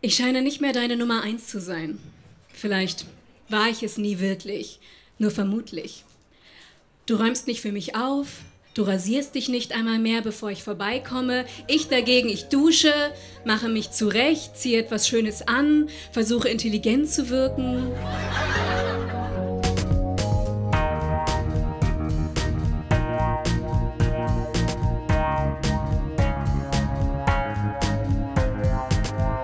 Ich scheine nicht mehr deine Nummer eins zu sein. Vielleicht war ich es nie wirklich, nur vermutlich. Du räumst nicht für mich auf, du rasierst dich nicht einmal mehr, bevor ich vorbeikomme. Ich dagegen, ich dusche, mache mich zurecht, ziehe etwas Schönes an, versuche intelligent zu wirken.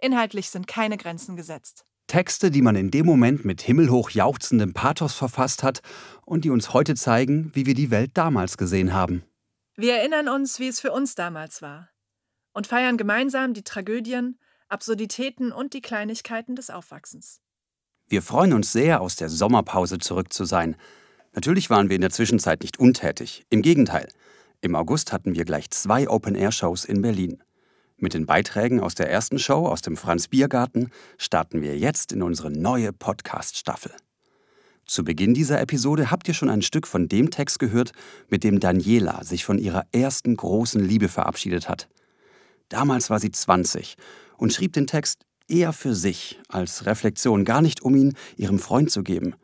Inhaltlich sind keine Grenzen gesetzt. Texte, die man in dem Moment mit himmelhoch jauchzendem Pathos verfasst hat und die uns heute zeigen, wie wir die Welt damals gesehen haben. Wir erinnern uns, wie es für uns damals war und feiern gemeinsam die Tragödien, Absurditäten und die Kleinigkeiten des Aufwachsens. Wir freuen uns sehr, aus der Sommerpause zurück zu sein. Natürlich waren wir in der Zwischenzeit nicht untätig. Im Gegenteil. Im August hatten wir gleich zwei Open-Air-Shows in Berlin. Mit den Beiträgen aus der ersten Show aus dem Franz Biergarten starten wir jetzt in unsere neue Podcast-Staffel. Zu Beginn dieser Episode habt ihr schon ein Stück von dem Text gehört, mit dem Daniela sich von ihrer ersten großen Liebe verabschiedet hat. Damals war sie 20 und schrieb den Text eher für sich als Reflexion, gar nicht um ihn ihrem Freund zu geben.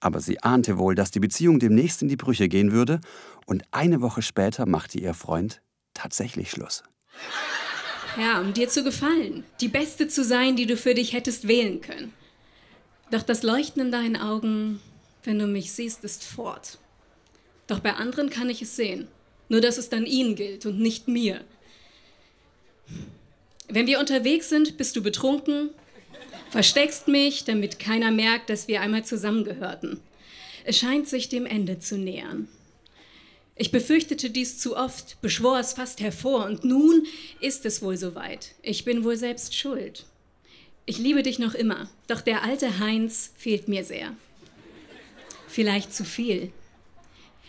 Aber sie ahnte wohl, dass die Beziehung demnächst in die Brüche gehen würde, und eine Woche später machte ihr Freund tatsächlich Schluss. Ja, um dir zu gefallen, die Beste zu sein, die du für dich hättest wählen können. Doch das Leuchten in deinen Augen, wenn du mich siehst, ist fort. Doch bei anderen kann ich es sehen. Nur dass es dann ihnen gilt und nicht mir. Wenn wir unterwegs sind, bist du betrunken, versteckst mich, damit keiner merkt, dass wir einmal zusammengehörten. Es scheint sich dem Ende zu nähern. Ich befürchtete dies zu oft, beschwor es fast hervor, und nun ist es wohl soweit. Ich bin wohl selbst schuld. Ich liebe dich noch immer, doch der alte Heinz fehlt mir sehr. Vielleicht zu viel.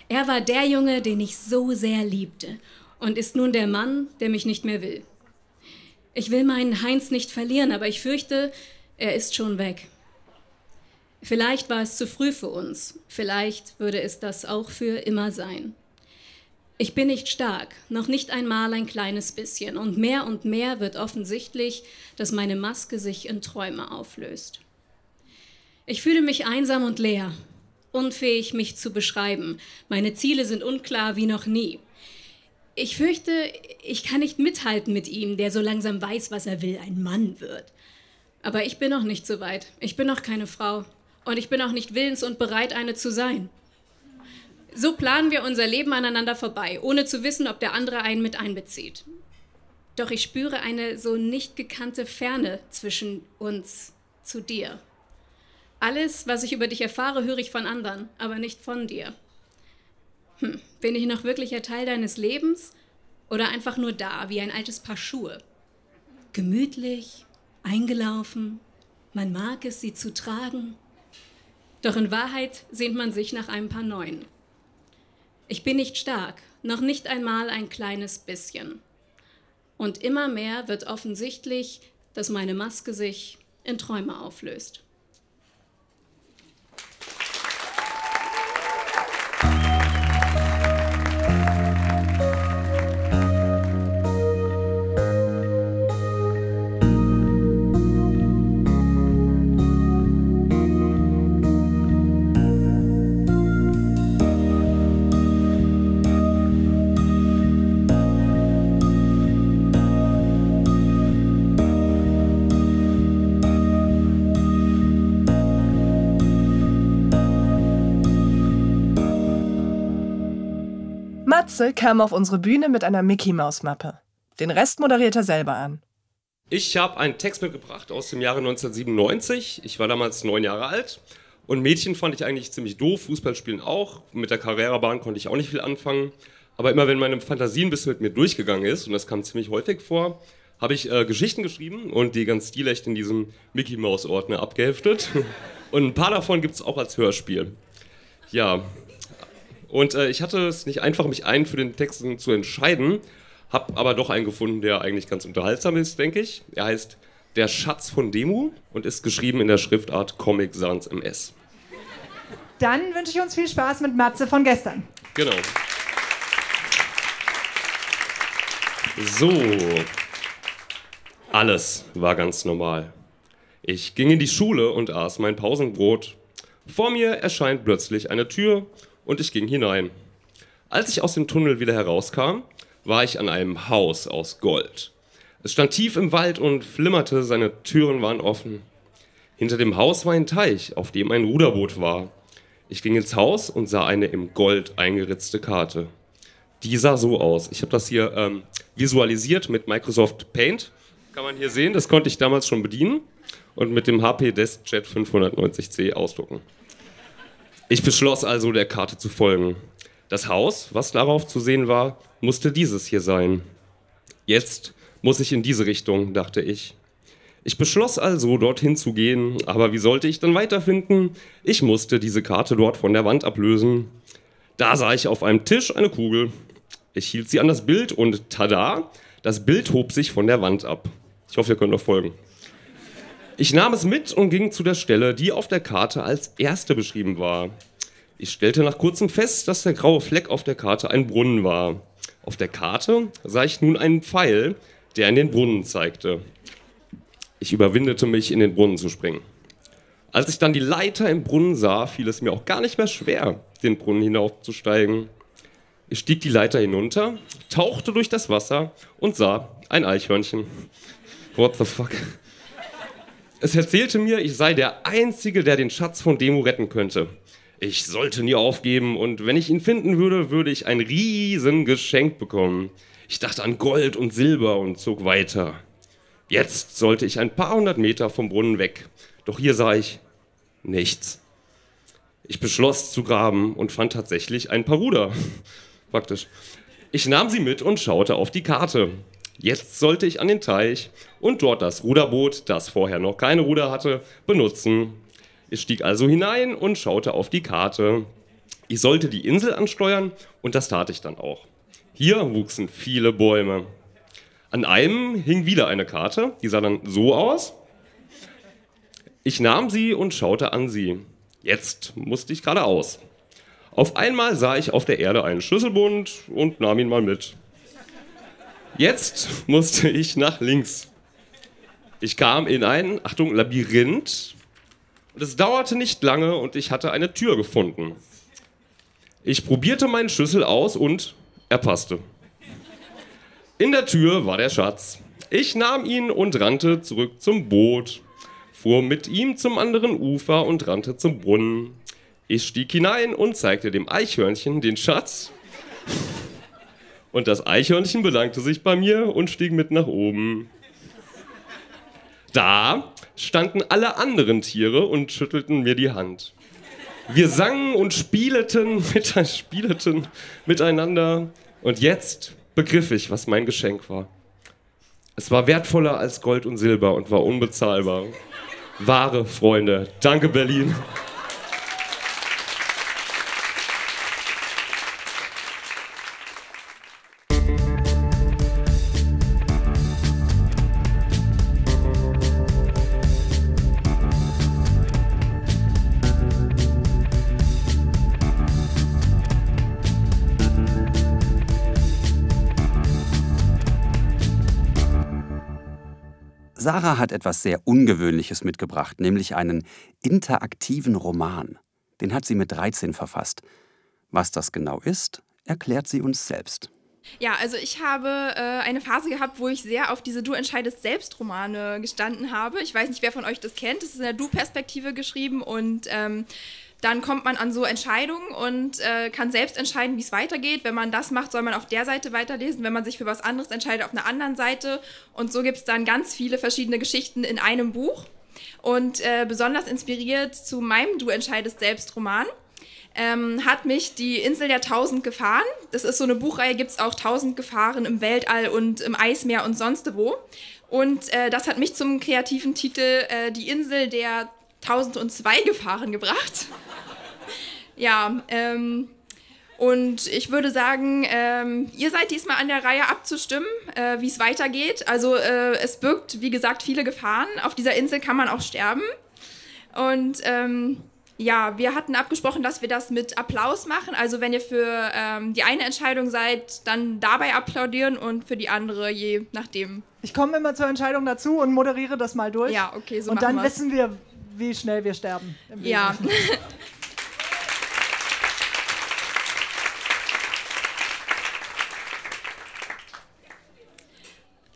Er war der Junge, den ich so sehr liebte und ist nun der Mann, der mich nicht mehr will. Ich will meinen Heinz nicht verlieren, aber ich fürchte, er ist schon weg. Vielleicht war es zu früh für uns, vielleicht würde es das auch für immer sein. Ich bin nicht stark, noch nicht einmal ein kleines bisschen, und mehr und mehr wird offensichtlich, dass meine Maske sich in Träume auflöst. Ich fühle mich einsam und leer, unfähig, mich zu beschreiben. Meine Ziele sind unklar wie noch nie. Ich fürchte, ich kann nicht mithalten mit ihm, der so langsam weiß, was er will, ein Mann wird. Aber ich bin noch nicht so weit. Ich bin noch keine Frau. Und ich bin auch nicht willens und bereit, eine zu sein. So planen wir unser Leben aneinander vorbei, ohne zu wissen, ob der andere einen mit einbezieht. Doch ich spüre eine so nicht gekannte Ferne zwischen uns zu dir. Alles, was ich über dich erfahre, höre ich von anderen, aber nicht von dir. Hm, bin ich noch wirklich ein Teil deines Lebens oder einfach nur da, wie ein altes Paar Schuhe? Gemütlich, eingelaufen, man mag es, sie zu tragen. Doch in Wahrheit sehnt man sich nach einem paar neuen. Ich bin nicht stark, noch nicht einmal ein kleines bisschen. Und immer mehr wird offensichtlich, dass meine Maske sich in Träume auflöst. Matze kam auf unsere Bühne mit einer Mickey-Maus-Mappe. Den Rest moderiert er selber an. Ich habe einen Text mitgebracht aus dem Jahre 1997. Ich war damals neun Jahre alt. Und Mädchen fand ich eigentlich ziemlich doof, Fußballspielen auch. Mit der Carrera-Bahn konnte ich auch nicht viel anfangen. Aber immer wenn meine Fantasie ein bisschen mit mir durchgegangen ist, und das kam ziemlich häufig vor, habe ich äh, Geschichten geschrieben und die ganz stilecht in diesem Mickey Mouse Ordner abgeheftet. Und ein paar davon gibt es auch als Hörspiel. Ja, und äh, ich hatte es nicht einfach, mich einen für den Texten zu entscheiden, habe aber doch einen gefunden, der eigentlich ganz unterhaltsam ist, denke ich. Er heißt Der Schatz von Demu und ist geschrieben in der Schriftart Comic Sans MS. Dann wünsche ich uns viel Spaß mit Matze von gestern. Genau. So. Alles war ganz normal. Ich ging in die Schule und aß mein Pausenbrot. Vor mir erscheint plötzlich eine Tür und ich ging hinein. Als ich aus dem Tunnel wieder herauskam, war ich an einem Haus aus Gold. Es stand tief im Wald und flimmerte, seine Türen waren offen. Hinter dem Haus war ein Teich, auf dem ein Ruderboot war. Ich ging ins Haus und sah eine im Gold eingeritzte Karte. Die sah so aus. Ich habe das hier ähm, visualisiert mit Microsoft Paint. Kann man hier sehen, das konnte ich damals schon bedienen und mit dem HP DeskJet 590C ausdrucken. Ich beschloss also, der Karte zu folgen. Das Haus, was darauf zu sehen war, musste dieses hier sein. Jetzt muss ich in diese Richtung, dachte ich. Ich beschloss also, dorthin zu gehen, aber wie sollte ich dann weiterfinden? Ich musste diese Karte dort von der Wand ablösen. Da sah ich auf einem Tisch eine Kugel. Ich hielt sie an das Bild und tada, das Bild hob sich von der Wand ab. Ich hoffe, ihr könnt noch folgen. Ich nahm es mit und ging zu der Stelle, die auf der Karte als erste beschrieben war. Ich stellte nach kurzem fest, dass der graue Fleck auf der Karte ein Brunnen war. Auf der Karte sah ich nun einen Pfeil, der in den Brunnen zeigte. Ich überwindete mich, in den Brunnen zu springen. Als ich dann die Leiter im Brunnen sah, fiel es mir auch gar nicht mehr schwer, den Brunnen hinaufzusteigen. Ich stieg die Leiter hinunter, tauchte durch das Wasser und sah ein Eichhörnchen. What the fuck? Es erzählte mir, ich sei der Einzige, der den Schatz von Demo retten könnte. Ich sollte nie aufgeben und wenn ich ihn finden würde, würde ich ein riesen Geschenk bekommen. Ich dachte an Gold und Silber und zog weiter. Jetzt sollte ich ein paar hundert Meter vom Brunnen weg. Doch hier sah ich nichts. Ich beschloss zu graben und fand tatsächlich ein paar Ruder. Praktisch. Ich nahm sie mit und schaute auf die Karte. Jetzt sollte ich an den Teich und dort das Ruderboot, das vorher noch keine Ruder hatte, benutzen. Ich stieg also hinein und schaute auf die Karte. Ich sollte die Insel ansteuern und das tat ich dann auch. Hier wuchsen viele Bäume. An einem hing wieder eine Karte, die sah dann so aus. Ich nahm sie und schaute an sie. Jetzt musste ich geradeaus. Auf einmal sah ich auf der Erde einen Schlüsselbund und nahm ihn mal mit. Jetzt musste ich nach links. Ich kam in ein, Achtung, Labyrinth. Und es dauerte nicht lange und ich hatte eine Tür gefunden. Ich probierte meinen Schlüssel aus und er passte. In der Tür war der Schatz. Ich nahm ihn und rannte zurück zum Boot, fuhr mit ihm zum anderen Ufer und rannte zum Brunnen. Ich stieg hinein und zeigte dem Eichhörnchen den Schatz. Und das Eichhörnchen bedankte sich bei mir und stieg mit nach oben. Da standen alle anderen Tiere und schüttelten mir die Hand. Wir sangen und spieleten, mit, spieleten miteinander und jetzt begriff ich, was mein Geschenk war. Es war wertvoller als Gold und Silber und war unbezahlbar. Wahre Freunde. Danke, Berlin. Hat etwas sehr Ungewöhnliches mitgebracht, nämlich einen interaktiven Roman. Den hat sie mit 13 verfasst. Was das genau ist, erklärt sie uns selbst. Ja, also ich habe äh, eine Phase gehabt, wo ich sehr auf diese Du entscheidest selbst Romane gestanden habe. Ich weiß nicht, wer von euch das kennt. Das ist in der Du-Perspektive geschrieben und ähm, dann kommt man an so Entscheidungen und äh, kann selbst entscheiden, wie es weitergeht. Wenn man das macht, soll man auf der Seite weiterlesen. Wenn man sich für was anderes entscheidet, auf einer anderen Seite. Und so gibt es dann ganz viele verschiedene Geschichten in einem Buch. Und äh, besonders inspiriert zu meinem Du entscheidest selbst Roman ähm, hat mich die Insel der Tausend Gefahren. Das ist so eine Buchreihe, gibt es auch Tausend Gefahren im Weltall und im Eismeer und sonst wo. Und äh, das hat mich zum kreativen Titel äh, Die Insel der 1002 Gefahren gebracht. ja, ähm, und ich würde sagen, ähm, ihr seid diesmal an der Reihe abzustimmen, äh, wie es weitergeht. Also äh, es birgt, wie gesagt, viele Gefahren. Auf dieser Insel kann man auch sterben. Und ähm, ja, wir hatten abgesprochen, dass wir das mit Applaus machen. Also wenn ihr für ähm, die eine Entscheidung seid, dann dabei applaudieren und für die andere je nachdem. Ich komme immer zur Entscheidung dazu und moderiere das mal durch. Ja, okay, so Und dann wir's. wissen wir, wie schnell wir sterben. Ja.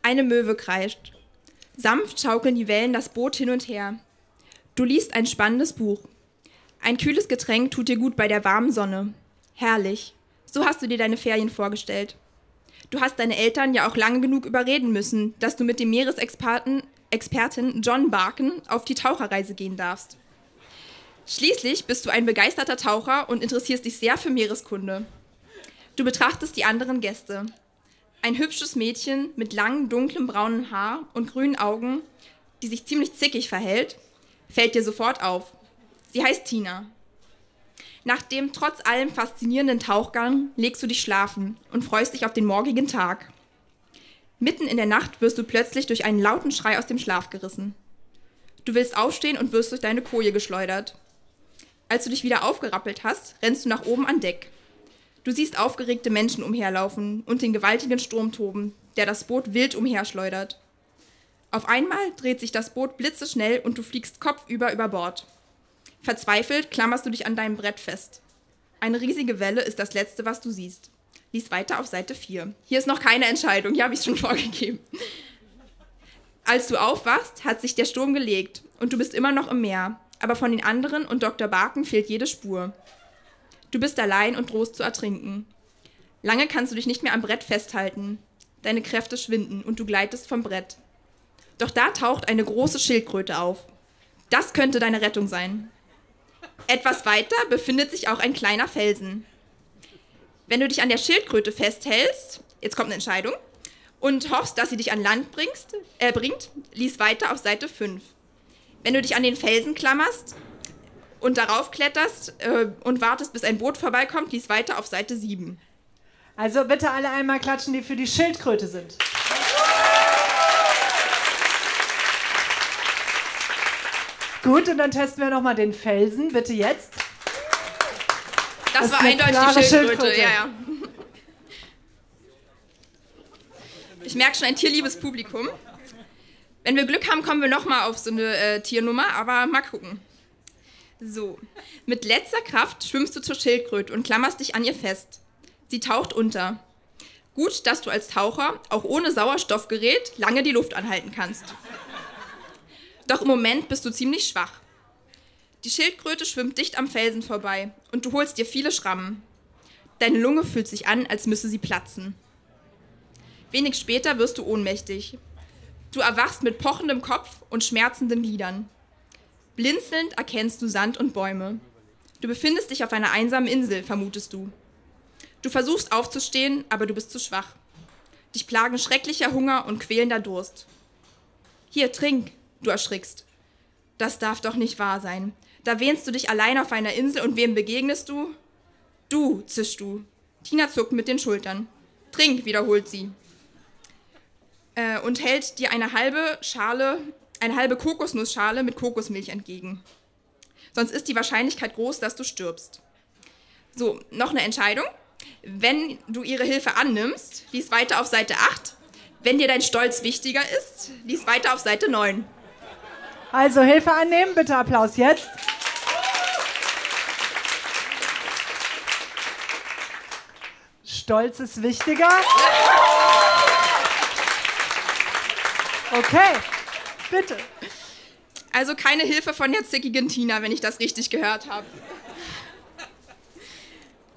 Eine Möwe kreischt. Sanft schaukeln die Wellen das Boot hin und her. Du liest ein spannendes Buch. Ein kühles Getränk tut dir gut bei der warmen Sonne. Herrlich. So hast du dir deine Ferien vorgestellt. Du hast deine Eltern ja auch lange genug überreden müssen, dass du mit dem Meeresexperten Experten John Barken auf die Taucherreise gehen darfst. Schließlich bist du ein begeisterter Taucher und interessierst dich sehr für Meereskunde. Du betrachtest die anderen Gäste. Ein hübsches Mädchen mit langem, dunklem braunen Haar und grünen Augen, die sich ziemlich zickig verhält, fällt dir sofort auf. Sie heißt Tina. Nach dem trotz allem faszinierenden Tauchgang legst du dich schlafen und freust dich auf den morgigen Tag. Mitten in der Nacht wirst du plötzlich durch einen lauten Schrei aus dem Schlaf gerissen. Du willst aufstehen und wirst durch deine Koje geschleudert. Als du dich wieder aufgerappelt hast, rennst du nach oben an Deck. Du siehst aufgeregte Menschen umherlaufen und den gewaltigen Sturm toben, der das Boot wild umherschleudert. Auf einmal dreht sich das Boot blitzeschnell und du fliegst kopfüber über Bord. Verzweifelt klammerst du dich an deinem Brett fest. Eine riesige Welle ist das Letzte, was du siehst. Lies weiter auf Seite 4. Hier ist noch keine Entscheidung, hier habe ich schon vorgegeben. Als du aufwachst, hat sich der Sturm gelegt und du bist immer noch im Meer, aber von den anderen und Dr. Barken fehlt jede Spur. Du bist allein und drohst zu ertrinken. Lange kannst du dich nicht mehr am Brett festhalten. Deine Kräfte schwinden und du gleitest vom Brett. Doch da taucht eine große Schildkröte auf. Das könnte deine Rettung sein. Etwas weiter befindet sich auch ein kleiner Felsen. Wenn du dich an der Schildkröte festhältst, jetzt kommt eine Entscheidung, und hoffst, dass sie dich an Land bringst, äh, bringt, lies weiter auf Seite 5. Wenn du dich an den Felsen klammerst und darauf kletterst äh, und wartest, bis ein Boot vorbeikommt, lies weiter auf Seite 7. Also bitte alle einmal klatschen, die für die Schildkröte sind. Gut, und dann testen wir nochmal den Felsen. Bitte jetzt. Das, Das war eindeutig die Schildkröte. Schildkröte. Ja, ja. Ich merke schon ein tierliebes Publikum. Wenn wir Glück haben, kommen wir nochmal auf so eine äh, Tiernummer, aber mal gucken. So, mit letzter Kraft schwimmst du zur Schildkröte und klammerst dich an ihr fest. Sie taucht unter. Gut, dass du als Taucher auch ohne Sauerstoffgerät lange die Luft anhalten kannst. Doch im Moment bist du ziemlich schwach. Die Schildkröte schwimmt dicht am Felsen vorbei und du holst dir viele Schrammen. Deine Lunge fühlt sich an, als müsse sie platzen. Wenig später wirst du ohnmächtig. Du erwachst mit pochendem Kopf und schmerzenden Gliedern. Blinzelnd erkennst du Sand und Bäume. Du befindest dich auf einer einsamen Insel, vermutest du. Du versuchst aufzustehen, aber du bist zu schwach. Dich plagen schrecklicher Hunger und quälender Durst. Hier, trink, du erschrickst. Das darf doch nicht wahr sein. Da wähnst du dich allein auf einer Insel und wem begegnest du? Du, zischst du. Tina zuckt mit den Schultern. Trink, wiederholt sie. Äh, und hält dir eine halbe Schale, eine halbe Kokosnussschale mit Kokosmilch entgegen. Sonst ist die Wahrscheinlichkeit groß, dass du stirbst. So, noch eine Entscheidung. Wenn du ihre Hilfe annimmst, lies weiter auf Seite 8. Wenn dir dein Stolz wichtiger ist, lies weiter auf Seite 9. Also Hilfe annehmen, bitte Applaus jetzt. Stolz ist wichtiger. Okay, bitte. Also keine Hilfe von der zickigen Tina, wenn ich das richtig gehört habe.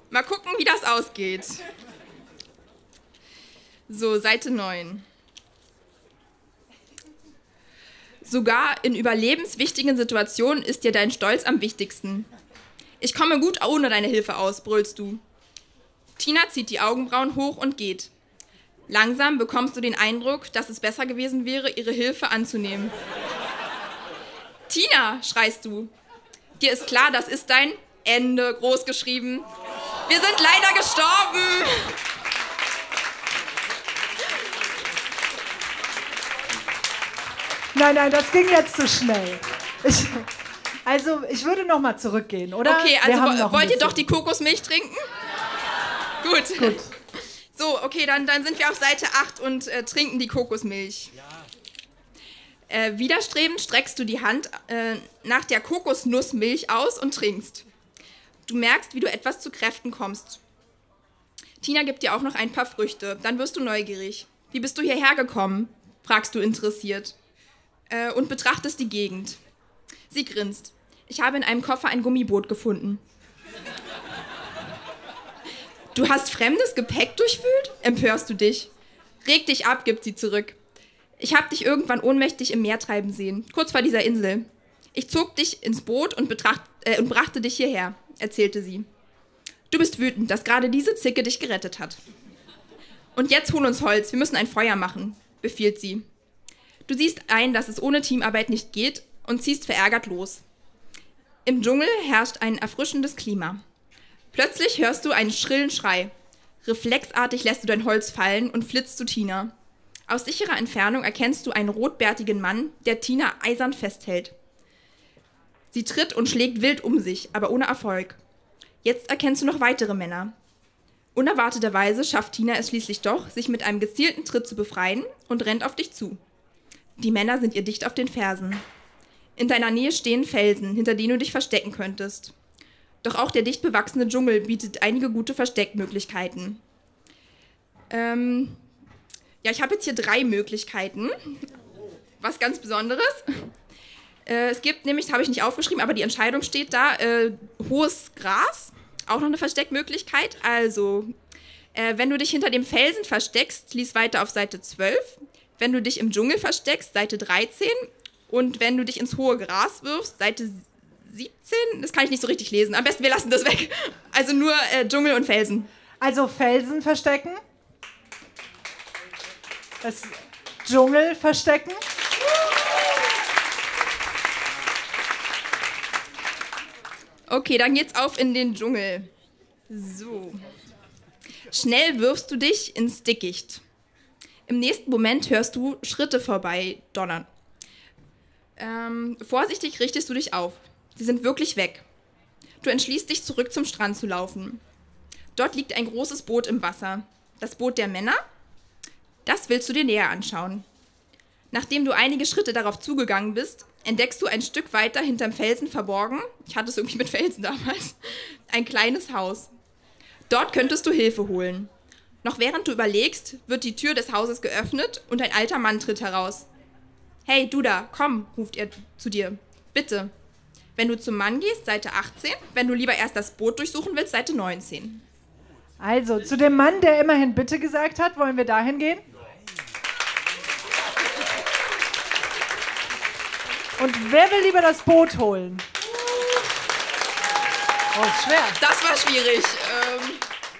Mal gucken, wie das ausgeht. So, Seite 9. Sogar in überlebenswichtigen Situationen ist dir dein Stolz am wichtigsten. Ich komme gut ohne deine Hilfe aus, brüllst du. Tina zieht die Augenbrauen hoch und geht. Langsam bekommst du den Eindruck, dass es besser gewesen wäre, ihre Hilfe anzunehmen. Tina, schreist du. Dir ist klar, das ist dein Ende großgeschrieben. Wir sind leider gestorben. Nein, nein, das ging jetzt zu schnell. Ich, also, ich würde noch mal zurückgehen, oder? Okay, also wollt ihr doch die Kokosmilch trinken? Gut. Gut. So, okay, dann, dann sind wir auf Seite 8 und äh, trinken die Kokosmilch. Äh, widerstrebend streckst du die Hand äh, nach der Kokosnussmilch aus und trinkst. Du merkst, wie du etwas zu Kräften kommst. Tina gibt dir auch noch ein paar Früchte. Dann wirst du neugierig. Wie bist du hierher gekommen? fragst du interessiert. Äh, und betrachtest die Gegend. Sie grinst. Ich habe in einem Koffer ein Gummiboot gefunden. Du hast fremdes Gepäck durchwühlt? Empörst du dich. Reg dich ab, gibt sie zurück. Ich hab dich irgendwann ohnmächtig im Meer treiben sehen, kurz vor dieser Insel. Ich zog dich ins Boot und, betracht, äh, und brachte dich hierher, erzählte sie. Du bist wütend, dass gerade diese Zicke dich gerettet hat. Und jetzt hol uns Holz, wir müssen ein Feuer machen, befiehlt sie. Du siehst ein, dass es ohne Teamarbeit nicht geht und ziehst verärgert los. Im Dschungel herrscht ein erfrischendes Klima. Plötzlich hörst du einen schrillen Schrei. Reflexartig lässt du dein Holz fallen und flitzt zu Tina. Aus sicherer Entfernung erkennst du einen rotbärtigen Mann, der Tina eisern festhält. Sie tritt und schlägt wild um sich, aber ohne Erfolg. Jetzt erkennst du noch weitere Männer. Unerwarteterweise schafft Tina es schließlich doch, sich mit einem gezielten Tritt zu befreien und rennt auf dich zu. Die Männer sind ihr dicht auf den Fersen. In deiner Nähe stehen Felsen, hinter denen du dich verstecken könntest. Doch auch der dicht bewachsene Dschungel bietet einige gute Versteckmöglichkeiten. Ähm, ja, ich habe jetzt hier drei Möglichkeiten. Was ganz Besonderes. Äh, es gibt nämlich, das habe ich nicht aufgeschrieben, aber die Entscheidung steht da, äh, hohes Gras, auch noch eine Versteckmöglichkeit. Also, äh, wenn du dich hinter dem Felsen versteckst, lies weiter auf Seite 12. Wenn du dich im Dschungel versteckst, Seite 13. Und wenn du dich ins hohe Gras wirfst, Seite 17, das kann ich nicht so richtig lesen. Am besten wir lassen das weg. Also nur äh, Dschungel und Felsen. Also Felsen verstecken. Das Dschungel verstecken. Okay, dann geht's auf in den Dschungel. So. Schnell wirfst du dich ins Dickicht. Im nächsten Moment hörst du Schritte vorbei donnern. Ähm, vorsichtig richtest du dich auf. Sie sind wirklich weg. Du entschließt dich, zurück zum Strand zu laufen. Dort liegt ein großes Boot im Wasser. Das Boot der Männer? Das willst du dir näher anschauen. Nachdem du einige Schritte darauf zugegangen bist, entdeckst du ein Stück weiter hinterm Felsen verborgen, ich hatte es irgendwie mit Felsen damals, ein kleines Haus. Dort könntest du Hilfe holen. Noch während du überlegst, wird die Tür des Hauses geöffnet und ein alter Mann tritt heraus. Hey, du da, komm, ruft er zu dir. Bitte. Wenn du zum Mann gehst, Seite 18. Wenn du lieber erst das Boot durchsuchen willst, Seite 19. Also, zu dem Mann, der immerhin bitte gesagt hat, wollen wir dahin gehen? Und wer will lieber das Boot holen? Oh, schwer. Das war schwierig. Ähm,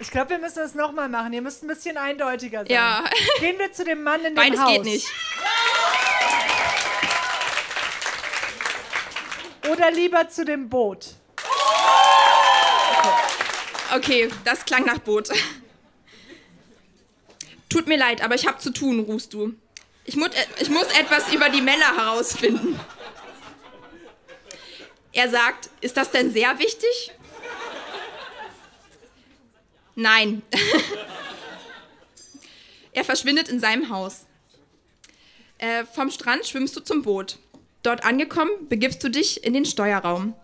Ich glaube, wir müssen das nochmal machen. Ihr müsst ein bisschen eindeutiger sein. Ja. Gehen wir zu dem Mann in dem beides Haus. geht nicht. Oder lieber zu dem Boot. Okay, das klang nach Boot. Tut mir leid, aber ich habe zu tun, rufst du. Ich, mut, ich muss etwas über die Männer herausfinden. Er sagt, ist das denn sehr wichtig? Nein. er verschwindet in seinem Haus. Äh, vom Strand schwimmst du zum Boot. Dort angekommen, begibst du dich in den Steuerraum.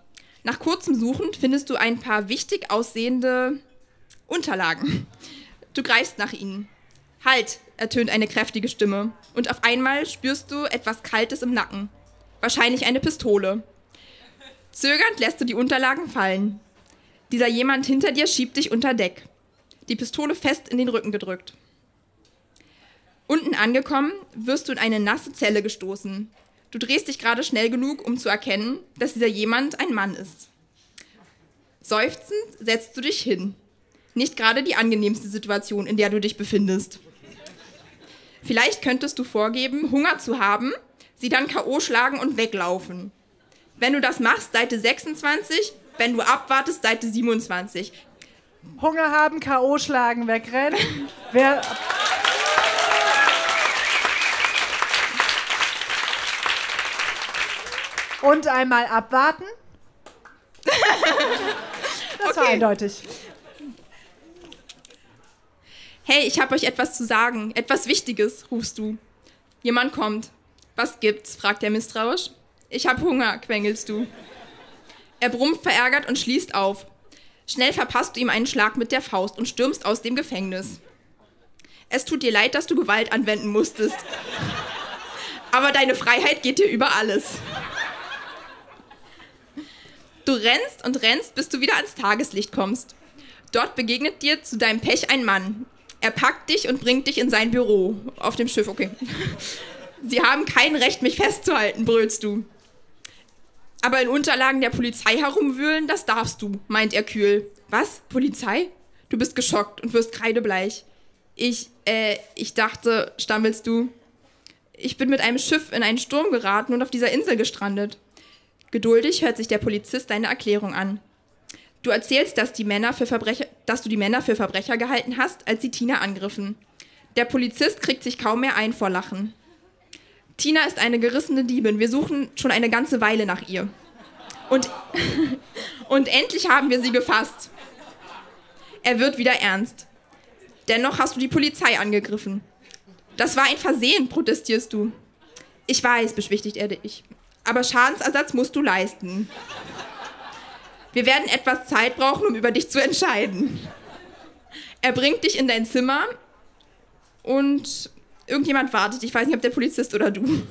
Nach kurzem Suchen findest du ein paar wichtig aussehende Unterlagen. Du greifst nach ihnen. Halt, ertönt eine kräftige Stimme. Und auf einmal spürst du etwas Kaltes im Nacken. Wahrscheinlich eine Pistole. Zögernd lässt du die Unterlagen fallen. Dieser jemand hinter dir schiebt dich unter Deck. Die Pistole fest in den Rücken gedrückt. Unten angekommen, wirst du in eine nasse Zelle gestoßen. Du drehst dich gerade schnell genug, um zu erkennen, dass dieser jemand ein Mann ist. Seufzend setzt du dich hin. Nicht gerade die angenehmste Situation, in der du dich befindest. Vielleicht könntest du vorgeben, Hunger zu haben, sie dann K.O. schlagen und weglaufen. Wenn du das machst, Seite 26, wenn du abwartest, Seite 27. Hunger haben, K.O. schlagen, wegrennen. Wer. Und einmal abwarten. Das war Okay. eindeutig. Hey, ich habe euch etwas zu sagen, etwas Wichtiges, rufst du. Jemand kommt. Was gibt's? fragt er misstrauisch. Ich hab Hunger, quengelst du. Er brummt verärgert und schließt auf. Schnell verpasst du ihm einen Schlag mit der Faust und stürmst aus dem Gefängnis. Es tut dir leid, dass du Gewalt anwenden musstest. Aber deine Freiheit geht dir über alles. Du rennst und rennst, bis du wieder ans Tageslicht kommst. Dort begegnet dir zu deinem Pech ein Mann. Er packt dich und bringt dich in sein Büro. Auf dem Schiff, okay. Sie haben kein Recht, mich festzuhalten, brüllst du. Aber in Unterlagen der Polizei herumwühlen, das darfst du, meint er kühl. Was? Polizei? Du bist geschockt und wirst kreidebleich. Ich, äh, ich dachte, stammelst du. Ich bin mit einem Schiff in einen Sturm geraten und auf dieser Insel gestrandet. Geduldig hört sich der Polizist deine Erklärung an. Du erzählst, dass, dass du die Männer für Verbrecher gehalten hast, als sie Tina angriffen. Der Polizist kriegt sich kaum mehr ein vor Lachen. Tina ist eine gerissene Diebin. Wir suchen schon eine ganze Weile nach ihr. Und, und endlich haben wir sie gefasst. Er wird wieder ernst. Dennoch hast du die Polizei angegriffen. Das war ein Versehen, protestierst du. Ich weiß, beschwichtigt er dich. Aber Schadensersatz musst du leisten. Wir werden etwas Zeit brauchen, um über dich zu entscheiden. Er bringt dich in dein Zimmer und irgendjemand wartet. Ich weiß nicht, ob der Polizist oder du.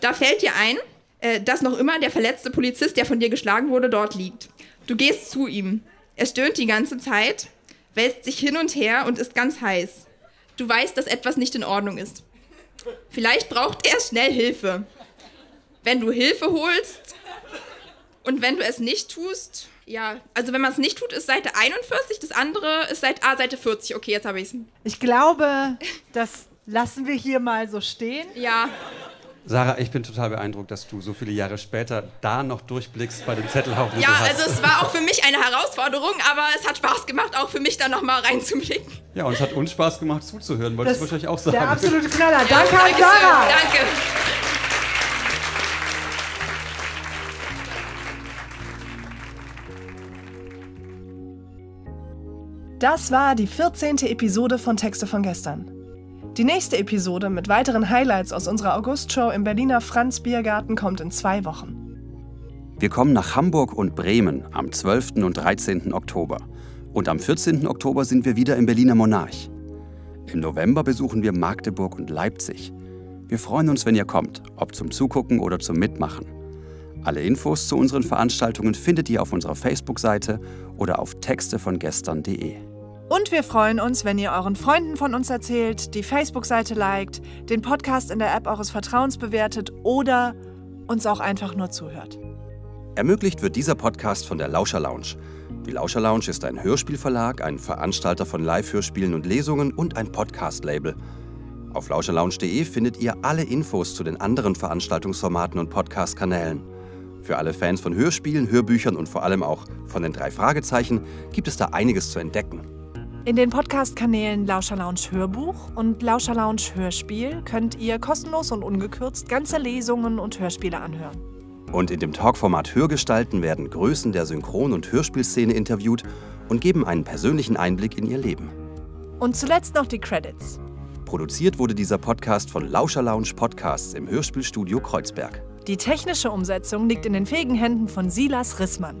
Da fällt dir ein, äh, dass noch immer der verletzte Polizist, der von dir geschlagen wurde, dort liegt. Du gehst zu ihm. Er stöhnt die ganze Zeit, wälzt sich hin und her und ist ganz heiß. Du weißt, dass etwas nicht in Ordnung ist. Vielleicht braucht er schnell Hilfe. Wenn du Hilfe holst und wenn du es nicht tust, ja, also wenn man es nicht tut, ist Seite 41, das andere ist Seite, ah, Seite 40. Okay, jetzt habe ich es. Ich glaube, das lassen wir hier mal so stehen. Ja, Sarah, ich bin total beeindruckt, dass du so viele Jahre später da noch durchblickst bei dem Zettelhaufen. ja, also es war auch für mich eine Herausforderung, aber es hat Spaß gemacht, auch für mich da nochmal reinzublicken. Ja, und es hat uns Spaß gemacht zuzuhören, wollte ich wahrscheinlich auch sagen. Der absolute Knaller. Ja, Danke an Sarah. Danke. Das war die 14. Episode von Texte von gestern. Die nächste Episode mit weiteren Highlights aus unserer Augustshow im Berliner Franz Biergarten kommt in zwei Wochen. Wir kommen nach Hamburg und Bremen am 12. und 13. Oktober. Und am 14. Oktober sind wir wieder im Berliner Monarch. Im November besuchen wir Magdeburg und Leipzig. Wir freuen uns, wenn ihr kommt, ob zum Zugucken oder zum Mitmachen. Alle Infos zu unseren Veranstaltungen findet ihr auf unserer Facebook-Seite oder auf textevongestern.de. Und wir freuen uns, wenn ihr euren Freunden von uns erzählt, die Facebook-Seite liked, den Podcast in der App eures Vertrauens bewertet oder uns auch einfach nur zuhört. Ermöglicht wird dieser Podcast von der Lauscher Lounge. Die Lauscher Lounge ist ein Hörspielverlag, ein Veranstalter von Live-Hörspielen und Lesungen und ein Podcast-Label. Auf lauscherlounge.de findet ihr alle Infos zu den anderen Veranstaltungsformaten und Podcast-Kanälen. Für alle Fans von Hörspielen, Hörbüchern und vor allem auch von den drei Fragezeichen gibt es da einiges zu entdecken. In den Podcast-Kanälen Lauscher Lounge Hörbuch und Lauscher Lounge Hörspiel könnt ihr kostenlos und ungekürzt ganze Lesungen und Hörspiele anhören. Und in dem Talkformat Hörgestalten werden Größen der Synchron- und Hörspielszene interviewt und geben einen persönlichen Einblick in ihr Leben. Und zuletzt noch die Credits. Produziert wurde dieser Podcast von Lauscher Lounge Podcasts im Hörspielstudio Kreuzberg. Die technische Umsetzung liegt in den fähigen Händen von Silas Rissmann.